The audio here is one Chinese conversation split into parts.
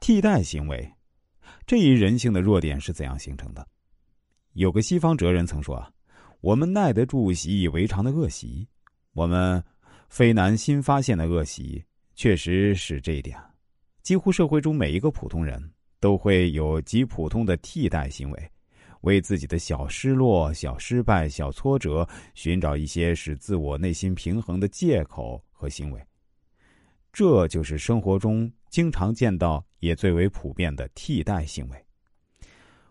替代行为，这一人性的弱点是怎样形成的？有个西方哲人曾说啊：“我们耐得住习以为常的恶习，我们非难新发现的恶习，确实是这一点。几乎社会中每一个普通人都会有极普通的替代行为。”为自己的小失落、小失败、小挫折寻找一些使自我内心平衡的借口和行为，这就是生活中经常见到也最为普遍的替代行为。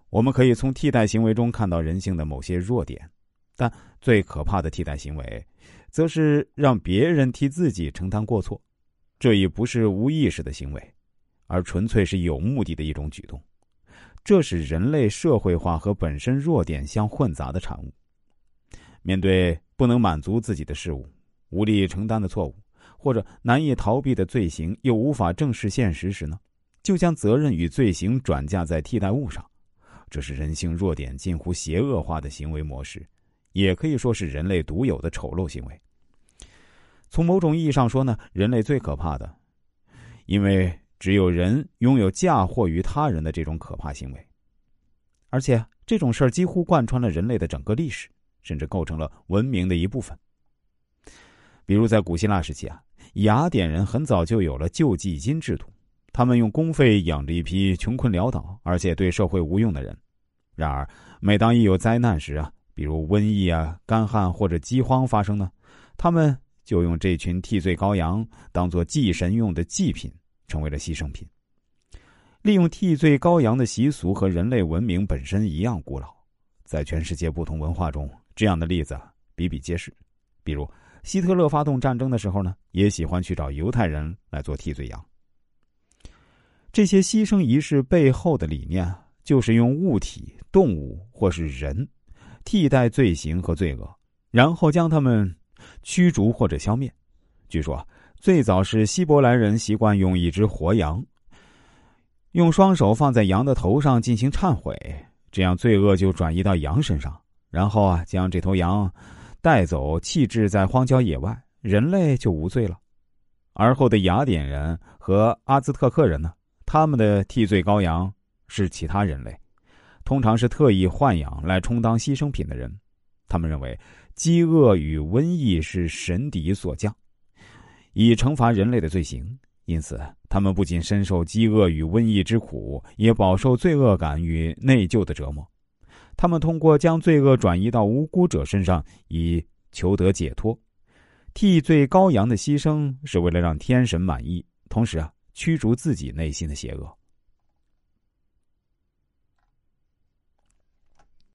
我们可以从替代行为中看到人性的某些弱点，但最可怕的替代行为，则是让别人替自己承担过错。这已不是无意识的行为，而纯粹是有目的的一种举动。这是人类社会化和本身弱点相混杂的产物。面对不能满足自己的事物、无力承担的错误，或者难以逃避的罪行，又无法正视现实时呢，就将责任与罪行转嫁在替代物上。这是人性弱点近乎邪恶化的行为模式，也可以说是人类独有的丑陋行为。从某种意义上说呢，人类最可怕的，因为。只有人拥有嫁祸于他人的这种可怕行为，而且这种事儿几乎贯穿了人类的整个历史，甚至构成了文明的一部分。比如在古希腊时期啊，雅典人很早就有了救济金制度，他们用公费养着一批穷困潦倒而且对社会无用的人。然而，每当一有灾难时啊，比如瘟疫啊、干旱或者饥荒发生呢，他们就用这群替罪羔羊当做祭神用的祭品。成为了牺牲品。利用替罪羔羊的习俗和人类文明本身一样古老，在全世界不同文化中，这样的例子比比皆是。比如，希特勒发动战争的时候呢，也喜欢去找犹太人来做替罪羊。这些牺牲仪式背后的理念，就是用物体、动物或是人替代罪行和罪恶，然后将他们驱逐或者消灭。据说。最早是希伯来人习惯用一只活羊，用双手放在羊的头上进行忏悔，这样罪恶就转移到羊身上，然后啊将这头羊带走弃置在荒郊野外，人类就无罪了。而后的雅典人和阿兹特克人呢，他们的替罪羔羊是其他人类，通常是特意豢养来充当牺牲品的人。他们认为饥饿与瘟疫是神邸所降。以惩罚人类的罪行，因此他们不仅深受饥饿与瘟疫之苦，也饱受罪恶感与内疚的折磨。他们通过将罪恶转移到无辜者身上，以求得解脱。替罪羔羊的牺牲是为了让天神满意，同时啊驱逐自己内心的邪恶。